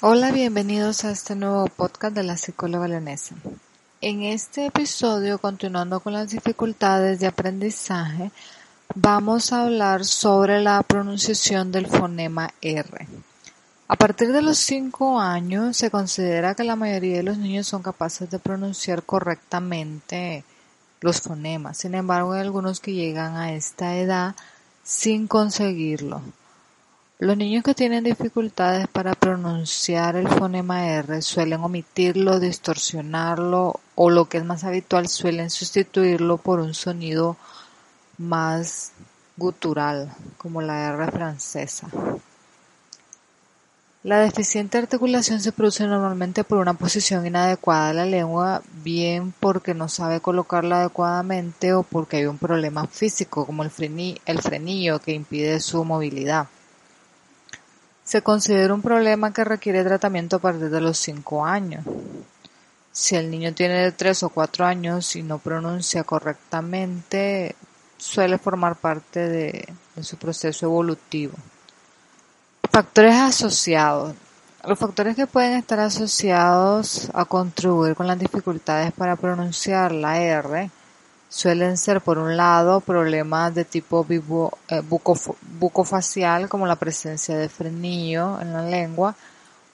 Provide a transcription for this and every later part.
Hola, bienvenidos a este nuevo podcast de la psicóloga leonesa. En este episodio, continuando con las dificultades de aprendizaje, vamos a hablar sobre la pronunciación del fonema R. A partir de los 5 años se considera que la mayoría de los niños son capaces de pronunciar correctamente los fonemas. Sin embargo, hay algunos que llegan a esta edad sin conseguirlo. Los niños que tienen dificultades para pronunciar el fonema R suelen omitirlo, distorsionarlo o lo que es más habitual suelen sustituirlo por un sonido más gutural, como la R francesa. La deficiente articulación se produce normalmente por una posición inadecuada de la lengua, bien porque no sabe colocarla adecuadamente o porque hay un problema físico como el, frenillo que impide su movilidad. Se considera un problema que requiere tratamiento a partir de los 5 años. Si el niño tiene de 3 o 4 años y no pronuncia correctamente, suele formar parte de, de su proceso evolutivo. Factores asociados. Los factores que pueden estar asociados a contribuir con las dificultades para pronunciar la R Suelen ser, por un lado, problemas de tipo eh, bucofacial, como la presencia de frenillo en la lengua.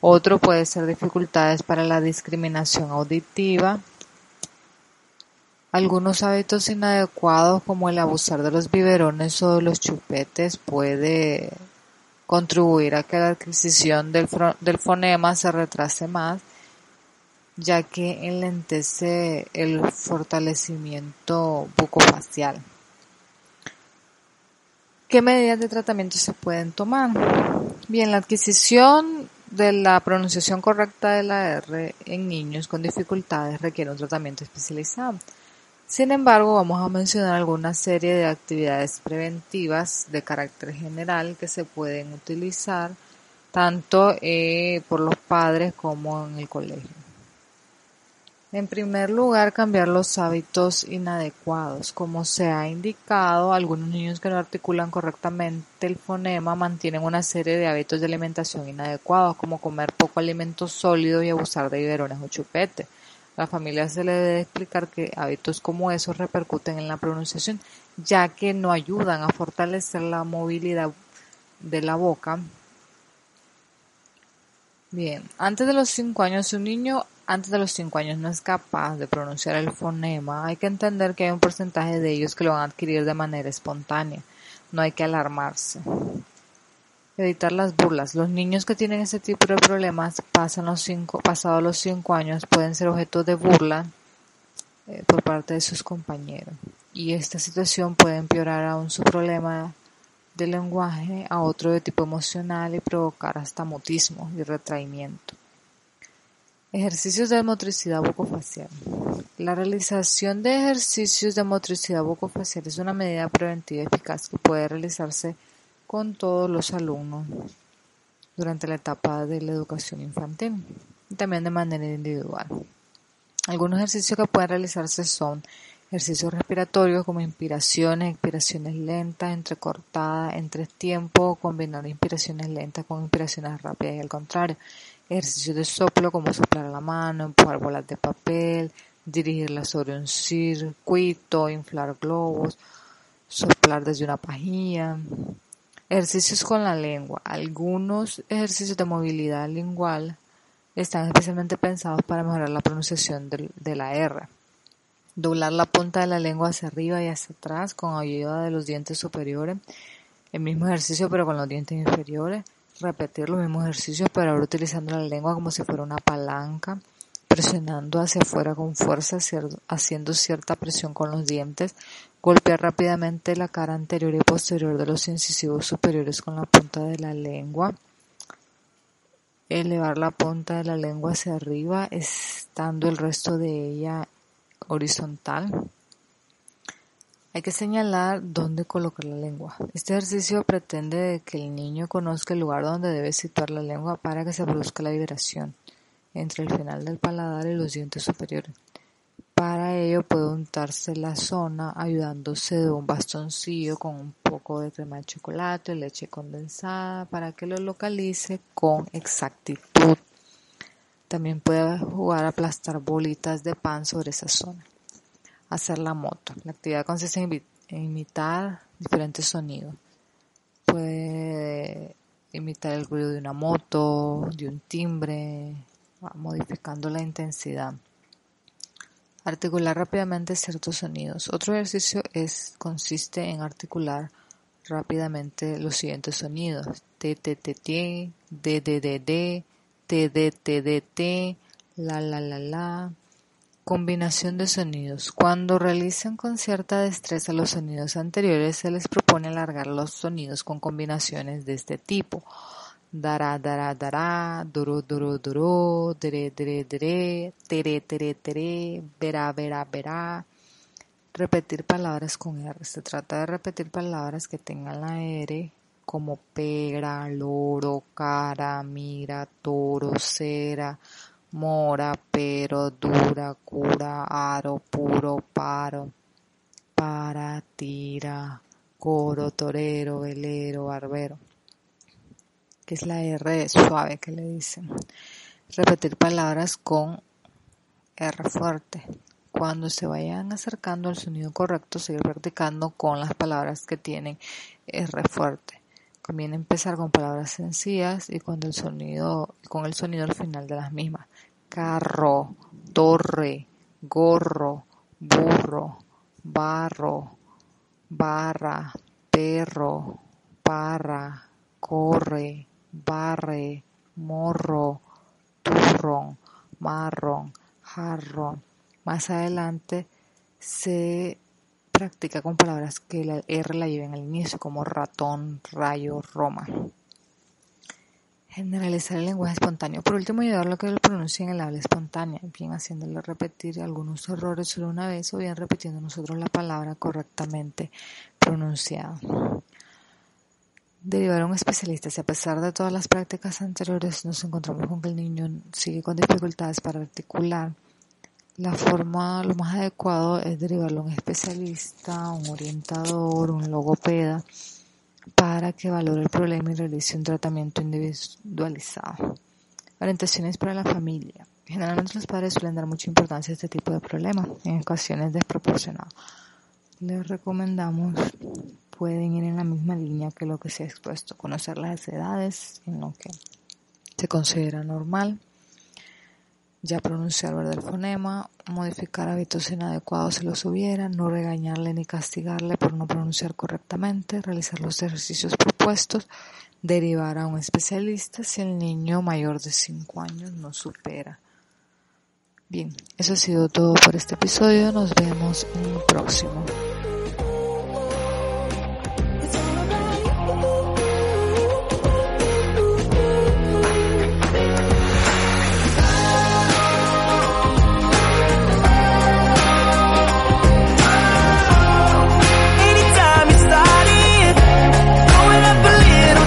Otro puede ser dificultades para la discriminación auditiva. Algunos hábitos inadecuados, como el abusar de los biberones o de los chupetes, puede contribuir a que la adquisición del fonema se retrase más ya que enlentece el fortalecimiento bucofacial. ¿Qué medidas de tratamiento se pueden tomar? Bien, la adquisición de la pronunciación correcta de la R en niños con dificultades requiere un tratamiento especializado. Sin embargo, vamos a mencionar alguna serie de actividades preventivas de carácter general que se pueden utilizar tanto eh, por los padres como en el colegio. En primer lugar, cambiar los hábitos inadecuados. Como se ha indicado, algunos niños que no articulan correctamente el fonema mantienen una serie de hábitos de alimentación inadecuados, como comer poco alimento sólido y abusar de biberones o chupete. A la familia se le debe explicar que hábitos como esos repercuten en la pronunciación, ya que no ayudan a fortalecer la movilidad de la boca. Bien, antes de los 5 años, un niño antes de los 5 años no es capaz de pronunciar el fonema, hay que entender que hay un porcentaje de ellos que lo van a adquirir de manera espontánea. No hay que alarmarse. Evitar las burlas. Los niños que tienen ese tipo de problemas pasan los cinco, pasados los 5 años pueden ser objeto de burla eh, por parte de sus compañeros. Y esta situación puede empeorar aún su problema de lenguaje a otro de tipo emocional y provocar hasta mutismo y retraimiento. Ejercicios de motricidad bucofacial. La realización de ejercicios de motricidad bucofacial es una medida preventiva eficaz que puede realizarse con todos los alumnos durante la etapa de la educación infantil y también de manera individual. Algunos ejercicios que pueden realizarse son ejercicios respiratorios como inspiraciones, expiraciones lentas, entrecortadas, entre tiempo, combinar inspiraciones lentas con inspiraciones rápidas y al contrario Ejercicios de soplo como soplar la mano, empujar bolas de papel, dirigirlas sobre un circuito, inflar globos, soplar desde una pajilla. Ejercicios con la lengua. Algunos ejercicios de movilidad lingual están especialmente pensados para mejorar la pronunciación de la R. Doblar la punta de la lengua hacia arriba y hacia atrás con ayuda de los dientes superiores. El mismo ejercicio pero con los dientes inferiores repetir los mismos ejercicios, pero ahora utilizando la lengua como si fuera una palanca, presionando hacia afuera con fuerza, haciendo cierta presión con los dientes, golpear rápidamente la cara anterior y posterior de los incisivos superiores con la punta de la lengua, elevar la punta de la lengua hacia arriba, estando el resto de ella horizontal. Hay que señalar dónde colocar la lengua. Este ejercicio pretende que el niño conozca el lugar donde debe situar la lengua para que se produzca la vibración entre el final del paladar y los dientes superiores. Para ello puede untarse la zona ayudándose de un bastoncillo con un poco de crema de chocolate, leche condensada para que lo localice con exactitud. También puede jugar a aplastar bolitas de pan sobre esa zona. Hacer la moto. La actividad consiste en imitar diferentes sonidos. Puede imitar el ruido de una moto, de un timbre, modificando la intensidad. Articular rápidamente ciertos sonidos. Otro ejercicio es, consiste en articular rápidamente los siguientes sonidos. T, T, T, T, D, D, D, D, T, D, T, D, T, la, la, la, la. Combinación de sonidos. Cuando realicen con cierta destreza los sonidos anteriores, se les propone alargar los sonidos con combinaciones de este tipo dará, dará, dará, duro, duro, duro, dere, dere, dere, tere, tere, tere, verá, verá, verá. Repetir palabras con R. Se trata de repetir palabras que tengan la R como pera, loro, cara, mira, toro, cera, mora, pero, dura, cura, aro, puro, paro, para, tira, coro, torero, velero, barbero que es la R suave que le dicen. Repetir palabras con R fuerte. Cuando se vayan acercando al sonido correcto, seguir practicando con las palabras que tienen R fuerte. Conviene empezar con palabras sencillas y cuando el sonido, con el sonido al final de las mismas. Carro, torre, gorro, burro, barro, barra, perro, parra, corre, barre, morro, turrón, marrón, jarrón. Más adelante se practica con palabras que la R la lleven al inicio, como ratón, rayo, roma. Generalizar el lenguaje espontáneo. Por último, ayudarlo a que lo pronuncie en el habla espontánea, bien haciéndolo repetir algunos errores solo una vez o bien repitiendo nosotros la palabra correctamente pronunciada derivar a un especialista. Si a pesar de todas las prácticas anteriores nos encontramos con que el niño sigue con dificultades para articular, la forma, lo más adecuado es derivarlo a un especialista, un orientador, un logopeda, para que valore el problema y realice un tratamiento individualizado. Orientaciones para la familia. Generalmente los padres suelen dar mucha importancia a este tipo de problemas, en ocasiones desproporcionados. Les recomendamos pueden ir en la misma línea que lo que se ha expuesto, conocer las edades en lo que se considera normal, ya pronunciar ¿verdad? el fonema, modificar hábitos inadecuados si los hubiera, no regañarle ni castigarle por no pronunciar correctamente, realizar los ejercicios propuestos, derivar a un especialista si el niño mayor de 5 años no supera. Bien, eso ha sido todo por este episodio, nos vemos en el próximo.